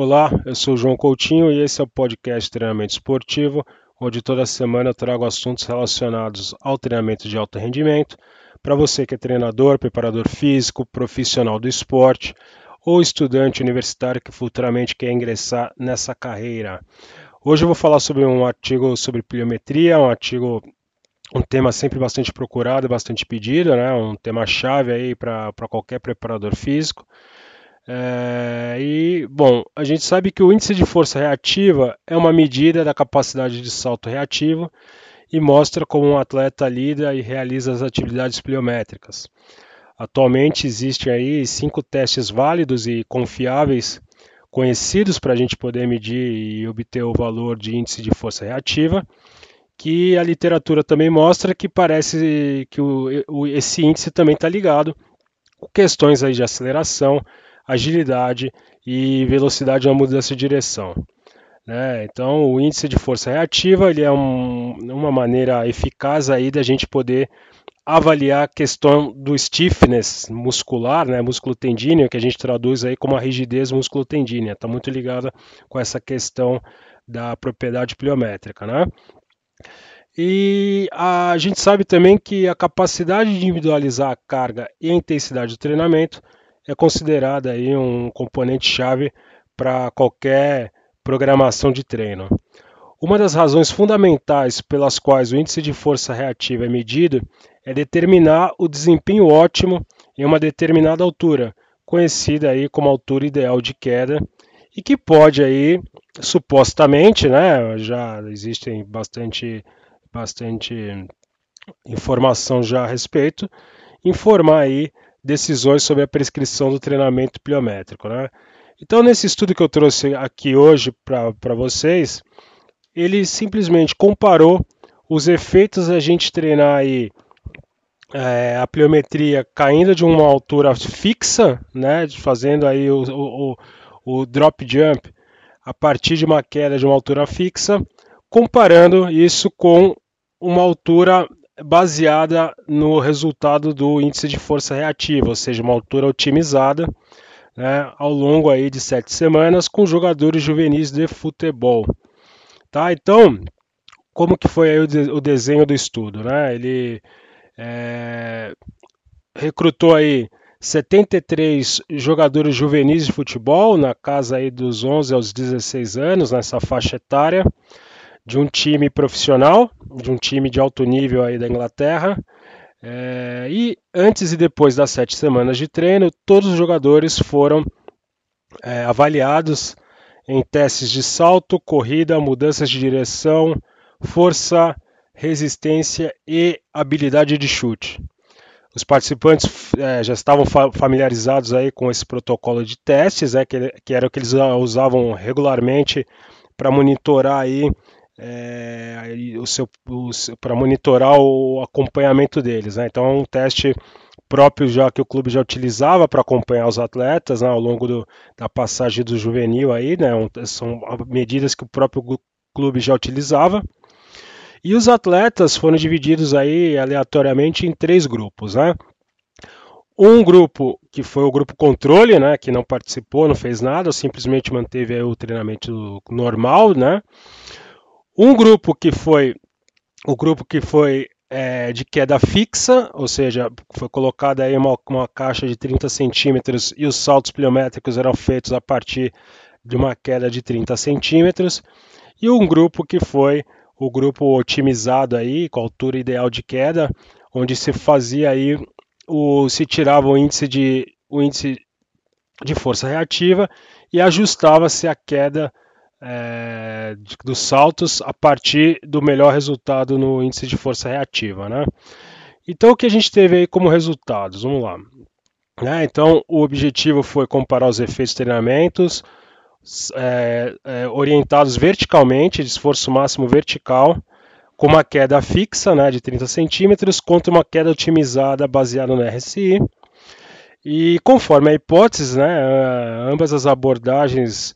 Olá, eu sou João Coutinho e esse é o podcast Treinamento Esportivo, onde toda semana eu trago assuntos relacionados ao treinamento de alto rendimento para você que é treinador, preparador físico, profissional do esporte ou estudante universitário que futuramente quer ingressar nessa carreira. Hoje eu vou falar sobre um artigo sobre pliometria, um artigo um tema sempre bastante procurado, bastante pedido, né? Um tema chave aí para qualquer preparador físico. É, e, bom, a gente sabe que o índice de força reativa é uma medida da capacidade de salto reativo e mostra como um atleta lida e realiza as atividades pliométricas. Atualmente existem aí cinco testes válidos e confiáveis conhecidos para a gente poder medir e obter o valor de índice de força reativa, que a literatura também mostra que parece que o, o, esse índice também está ligado com questões aí de aceleração, agilidade e velocidade na mudança de direção. Né? Então, o índice de força reativa ele é um, uma maneira eficaz aí da gente poder avaliar a questão do stiffness muscular, né, músculo tendíneo, que a gente traduz aí como a rigidez músculo tendínea, está muito ligada com essa questão da propriedade pliométrica, né? E a gente sabe também que a capacidade de individualizar a carga e a intensidade do treinamento é considerada aí um componente chave para qualquer programação de treino. Uma das razões fundamentais pelas quais o índice de força reativa é medido é determinar o desempenho ótimo em uma determinada altura, conhecida aí como altura ideal de queda, e que pode aí supostamente, né, já existem bastante bastante informação já a respeito, informar aí decisões sobre a prescrição do treinamento pliométrico. Né? Então, nesse estudo que eu trouxe aqui hoje para vocês, ele simplesmente comparou os efeitos da gente treinar aí, é, a pliometria caindo de uma altura fixa, né, fazendo aí o, o, o drop jump a partir de uma queda de uma altura fixa, comparando isso com uma altura baseada no resultado do índice de força reativa, ou seja, uma altura otimizada né, ao longo aí de sete semanas com jogadores juvenis de futebol. Tá? Então, como que foi aí o, desenho do estudo? Né? Ele é, recrutou aí 73 jogadores juvenis de futebol na casa aí dos 11 aos 16 anos nessa faixa etária de um time profissional, de um time de alto nível aí da Inglaterra. É, e antes e depois das sete semanas de treino, todos os jogadores foram é, avaliados em testes de salto, corrida, mudanças de direção, força, resistência e habilidade de chute. Os participantes é, já estavam familiarizados aí com esse protocolo de testes, é, que, que era o que eles usavam regularmente para monitorar aí é, o seu, para monitorar o acompanhamento deles. Né? Então é um teste próprio já que o clube já utilizava para acompanhar os atletas né, ao longo do, da passagem do juvenil aí, né? Um, são medidas que o próprio clube já utilizava. E os atletas foram divididos aí aleatoriamente em três grupos, né? Um grupo que foi o grupo controle, né, que não participou, não fez nada, simplesmente manteve o treinamento normal, né? Um grupo que foi o grupo que foi é, de queda fixa, ou seja, foi colocada aí uma, uma caixa de 30 centímetros e os saltos pliométricos eram feitos a partir de uma queda de 30 centímetros, e um grupo que foi o grupo otimizado aí, com altura ideal de queda, onde se fazia aí o se tirava o índice de o índice de força reativa e ajustava-se a queda é, dos saltos a partir do melhor resultado no índice de força reativa. Né? Então, o que a gente teve aí como resultados? Vamos lá. Né? Então, o objetivo foi comparar os efeitos de treinamentos é, é, orientados verticalmente, de esforço máximo vertical, com uma queda fixa né, de 30 centímetros contra uma queda otimizada baseada no RSI. E conforme a hipótese, né, ambas as abordagens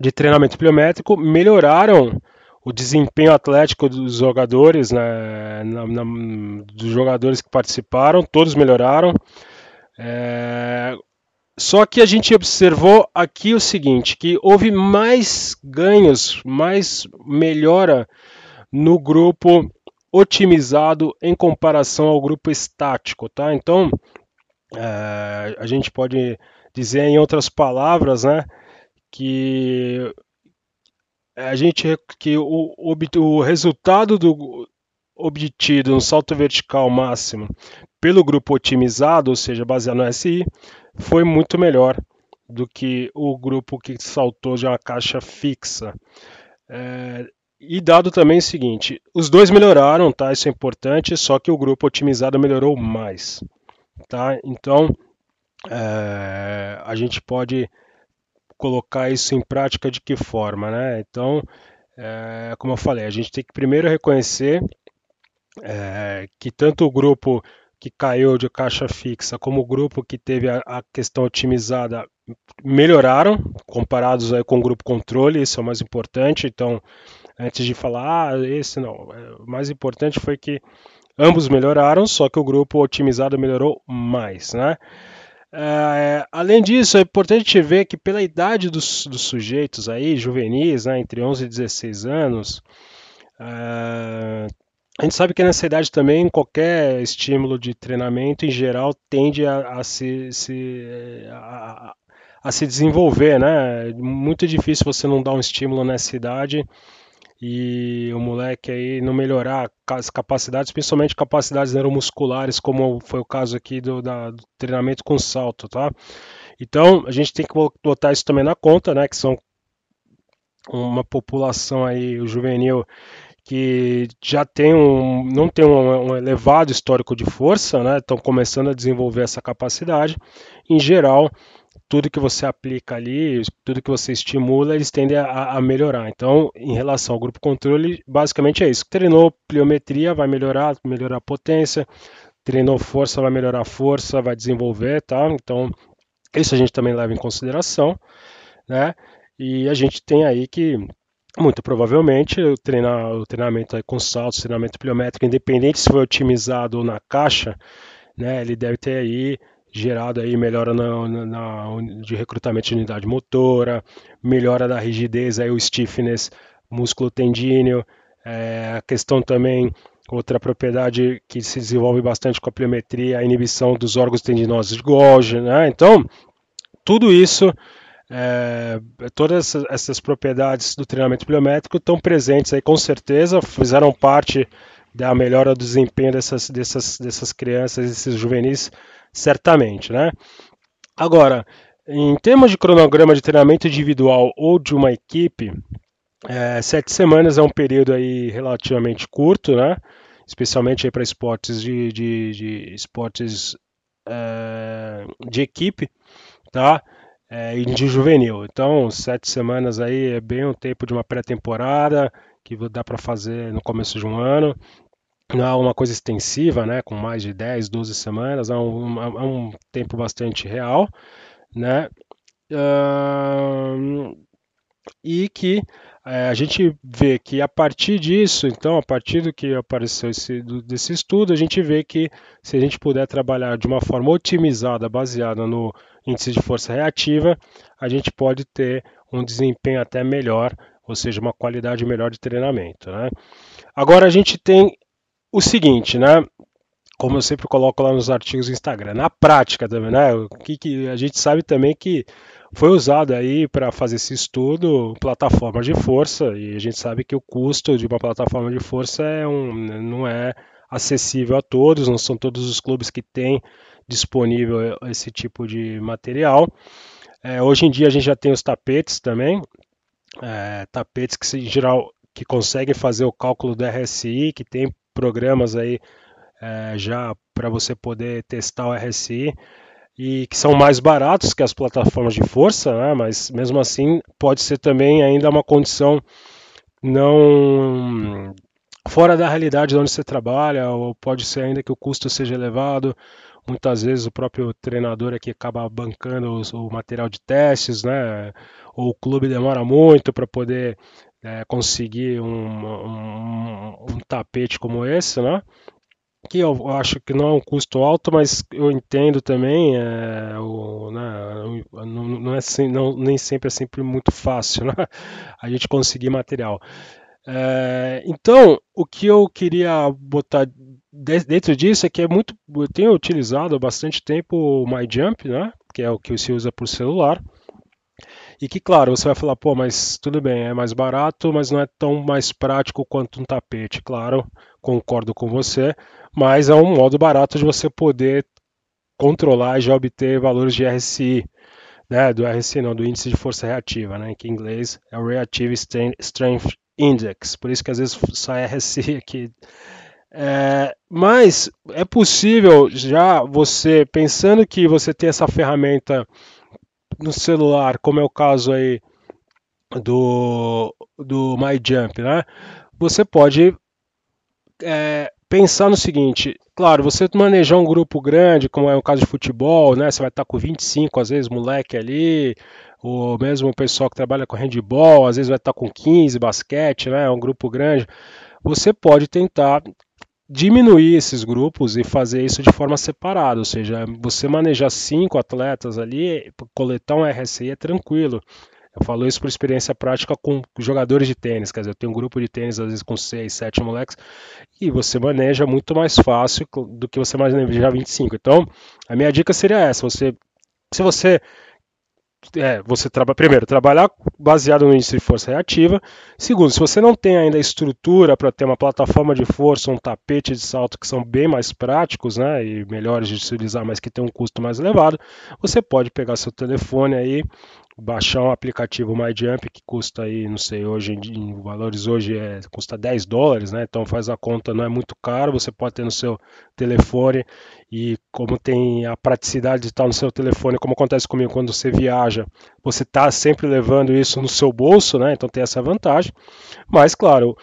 de treinamento pliométrico melhoraram o desempenho atlético dos jogadores, né, na, na, dos jogadores que participaram, todos melhoraram. É, só que a gente observou aqui o seguinte, que houve mais ganhos, mais melhora no grupo otimizado em comparação ao grupo estático, tá? Então, é, a gente pode dizer em outras palavras, né, que a gente que o, o resultado do obtido no salto vertical máximo pelo grupo otimizado, ou seja, baseado no SI, foi muito melhor do que o grupo que saltou de uma caixa fixa. É, e dado também o seguinte, os dois melhoraram, tá? Isso é importante, só que o grupo otimizado melhorou mais, tá? Então é, a gente pode colocar isso em prática de que forma, né? Então, é, como eu falei, a gente tem que primeiro reconhecer é, que tanto o grupo que caiu de caixa fixa como o grupo que teve a, a questão otimizada melhoraram comparados aí com o grupo controle, isso é o mais importante. Então, antes de falar, ah, esse não, é, o mais importante foi que ambos melhoraram, só que o grupo otimizado melhorou mais, né? É, além disso, é importante ver que pela idade dos, dos sujeitos aí, juvenis, né, entre 11 e 16 anos, é, a gente sabe que nessa idade também qualquer estímulo de treinamento em geral tende a, a se, se a, a, se desenvolver, né? Muito difícil você não dar um estímulo nessa idade e o moleque aí não melhorar as capacidades, principalmente capacidades neuromusculares, como foi o caso aqui do, da, do treinamento com salto, tá? Então a gente tem que botar isso também na conta, né? Que são uma população aí, o juvenil, que já tem um, não tem um, um, elevado histórico de força, né? Estão começando a desenvolver essa capacidade. Em geral, tudo que você aplica ali, tudo que você estimula, eles tendem a, a, melhorar. Então, em relação ao grupo controle, basicamente é isso. Treinou pliometria, vai melhorar, melhorar a potência. Treinou força, vai melhorar a força, vai desenvolver, tá? Então, isso a gente também leva em consideração, né? E a gente tem aí que muito provavelmente o, treinar, o treinamento aí com saltos, treinamento pliométrico, independente se foi otimizado ou na caixa, né, ele deve ter aí gerado aí melhora na, na, na, de recrutamento de unidade motora, melhora da rigidez, aí o stiffness músculo tendíneo, é, a questão também, outra propriedade que se desenvolve bastante com a pliometria, a inibição dos órgãos tendinosos de Golgi, né? Então, tudo isso, é, todas essas propriedades do treinamento pliométrico estão presentes aí com certeza, fizeram parte da melhora do desempenho dessas, dessas, dessas crianças, desses juvenis certamente, né? Agora, em termos de cronograma de treinamento individual ou de uma equipe, é, sete semanas é um período aí relativamente curto, né? Especialmente para esportes de, de, de esportes é, de equipe, tá? É, e de juvenil. Então, sete semanas aí é bem o tempo de uma pré-temporada que dá para fazer no começo de um ano é uma coisa extensiva, né, com mais de 10, 12 semanas, é um, um tempo bastante real, né, uh, e que é, a gente vê que a partir disso, então, a partir do que apareceu esse, do, desse estudo, a gente vê que se a gente puder trabalhar de uma forma otimizada, baseada no índice de força reativa, a gente pode ter um desempenho até melhor, ou seja, uma qualidade melhor de treinamento. Né? Agora a gente tem o seguinte, né? Como eu sempre coloco lá nos artigos do Instagram, na prática também, né? O que, que a gente sabe também que foi usado aí para fazer esse estudo plataformas de força e a gente sabe que o custo de uma plataforma de força é um, não é acessível a todos, não são todos os clubes que têm disponível esse tipo de material. É, hoje em dia a gente já tem os tapetes também, é, tapetes que em geral que conseguem fazer o cálculo do RSI, que tem programas aí é, já para você poder testar o RSI e que são mais baratos que as plataformas de força, né? mas mesmo assim pode ser também ainda uma condição não fora da realidade de onde você trabalha, ou pode ser ainda que o custo seja elevado. Muitas vezes o próprio treinador aqui acaba bancando o material de testes, né? Ou o clube demora muito para poder é, conseguir um, um, um, tapete como esse, né? que eu acho que não é um custo alto, mas eu entendo também, é, o, né, não, não, é, não, nem sempre é sempre muito fácil né, a gente conseguir material. É, então, o que eu queria botar dentro disso é que é muito, eu tenho utilizado há bastante tempo o MyJump, né, que é o que se usa por celular, e que, claro, você vai falar, pô, mas tudo bem, é mais barato, mas não é tão mais prático quanto um tapete. Claro, concordo com você, mas é um modo barato de você poder controlar e já obter valores de RSI, né, do RSI não, do índice de força reativa, né, que em inglês é o Reactive Strength Index, por isso que às vezes sai RSI aqui. É, mas é possível já você, pensando que você tem essa ferramenta no celular, como é o caso aí do, do MyJump, né? Você pode é, pensar no seguinte, claro, você manejar um grupo grande, como é o caso de futebol, né? Você vai estar com 25, às vezes, moleque ali, ou mesmo o pessoal que trabalha com handball, às vezes vai estar com 15, basquete, né? É um grupo grande. Você pode tentar diminuir esses grupos e fazer isso de forma separada, ou seja, você manejar cinco atletas ali, coletar um RSI é tranquilo. Eu falo isso por experiência prática com jogadores de tênis, quer dizer, eu tenho um grupo de tênis às vezes com seis, sete moleques, e você maneja muito mais fácil do que você manejar 25. Então, a minha dica seria essa: você, se você é, você primeiro trabalhar baseado no índice de força reativa. Segundo, se você não tem ainda estrutura para ter uma plataforma de força, um tapete de salto que são bem mais práticos, né, e melhores de utilizar, mas que tem um custo mais elevado, você pode pegar seu telefone aí, baixar um aplicativo MyJump que custa aí, não sei, hoje em valores hoje é, custa 10 dólares, né? Então faz a conta, não é muito caro, você pode ter no seu telefone e como tem a praticidade de estar no seu telefone, como acontece comigo quando você viaja, você está sempre levando isso no seu bolso, né? Então tem essa vantagem. Mas claro,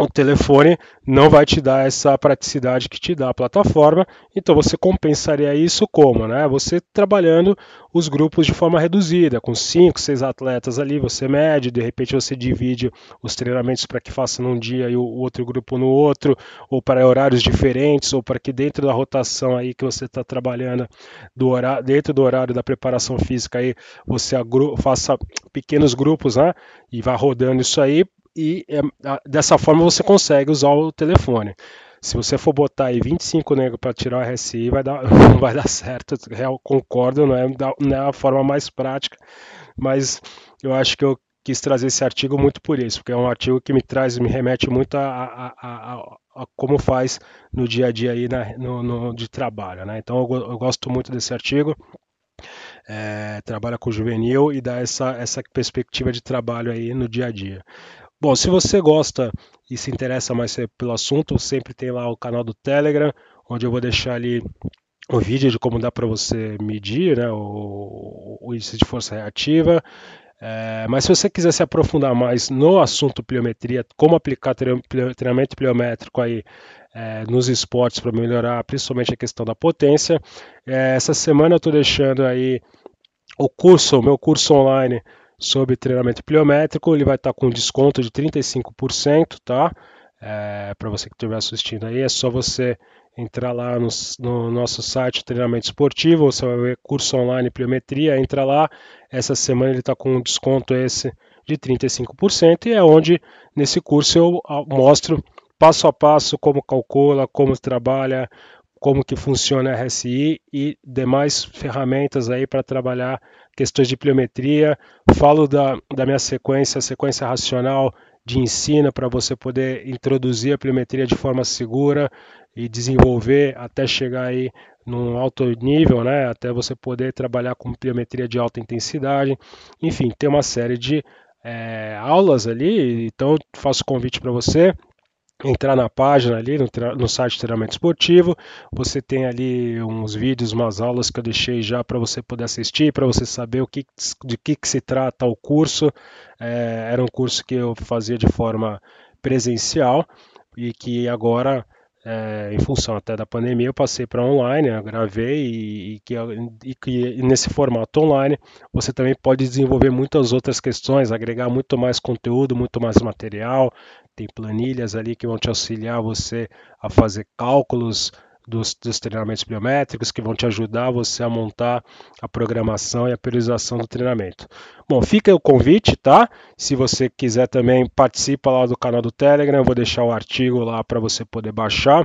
o telefone não vai te dar essa praticidade que te dá a plataforma, então você compensaria isso como? Né? Você trabalhando os grupos de forma reduzida, com 5, 6 atletas ali, você mede, de repente você divide os treinamentos para que faça num dia e o outro grupo no outro, ou para horários diferentes, ou para que dentro da rotação aí que você está trabalhando, do horário, dentro do horário da preparação física aí, você faça pequenos grupos, né? E vá rodando isso aí e é, dessa forma você consegue usar o telefone. Se você for botar aí 25 negros para tirar o RSI, vai dar, vai dar certo. Real, concordo, não é, não é a forma mais prática, mas eu acho que eu quis trazer esse artigo muito por isso, porque é um artigo que me traz, me remete muito a, a, a, a como faz no dia a dia aí na, no, no, de trabalho. Né? Então eu, eu gosto muito desse artigo. É, trabalha com juvenil e dá essa, essa perspectiva de trabalho aí no dia a dia. Bom, se você gosta e se interessa mais pelo assunto, sempre tem lá o canal do Telegram, onde eu vou deixar ali o vídeo de como dá para você medir né, o, o, índice de força reativa. É, mas se você quiser se aprofundar mais no assunto pliometria, como aplicar treinamento pliométrico aí é, nos esportes para melhorar principalmente a questão da potência, é, essa semana eu estou deixando aí o curso, o meu curso online sobre treinamento pliométrico, ele vai estar com desconto de 35%, tá? É, Para você que estiver assistindo aí, é só você entrar lá no, no, nosso site Treinamento Esportivo, você vai ver curso online pliometria, entra lá. Essa semana ele está com um desconto esse de 35% e é onde nesse curso eu mostro passo a passo como calcula, como trabalha, como que funciona a RSI e demais ferramentas aí para trabalhar questões de pliometria. Falo da, da minha sequência, sequência racional de ensino para você poder introduzir a pliometria de forma segura e desenvolver até chegar aí num alto nível, né? Até você poder trabalhar com pliometria de alta intensidade. Enfim, tem uma série de é, aulas ali. Então, faço convite para você entrar na página ali no, no site Treinamento Esportivo. Você tem ali uns vídeos, umas aulas que eu deixei já para você poder assistir, para você saber o que, de que, que se trata o curso. É, era um curso que eu fazia de forma presencial e que agora é, em função até da pandemia, eu passei para online, eu gravei e, e, que, e que nesse formato online você também pode desenvolver muitas outras questões, agregar muito mais conteúdo, muito mais material. Tem planilhas ali que vão te auxiliar você a fazer cálculos dos, dos, treinamentos biométricos que vão te ajudar você a montar a programação e a priorização do treinamento. Bom, fica o convite, tá? Se você quiser também participa lá do canal do Telegram, eu vou deixar o artigo lá para você poder baixar,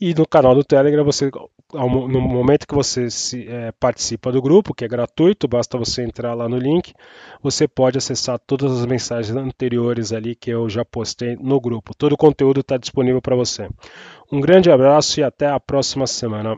E no canal do Telegram você no momento que você se, é, participa do grupo, que é gratuito, basta você entrar lá no link, você pode acessar todas as mensagens anteriores ali que eu já postei no grupo. Todo o conteúdo está disponível para você. Um grande abraço e até a próxima semana.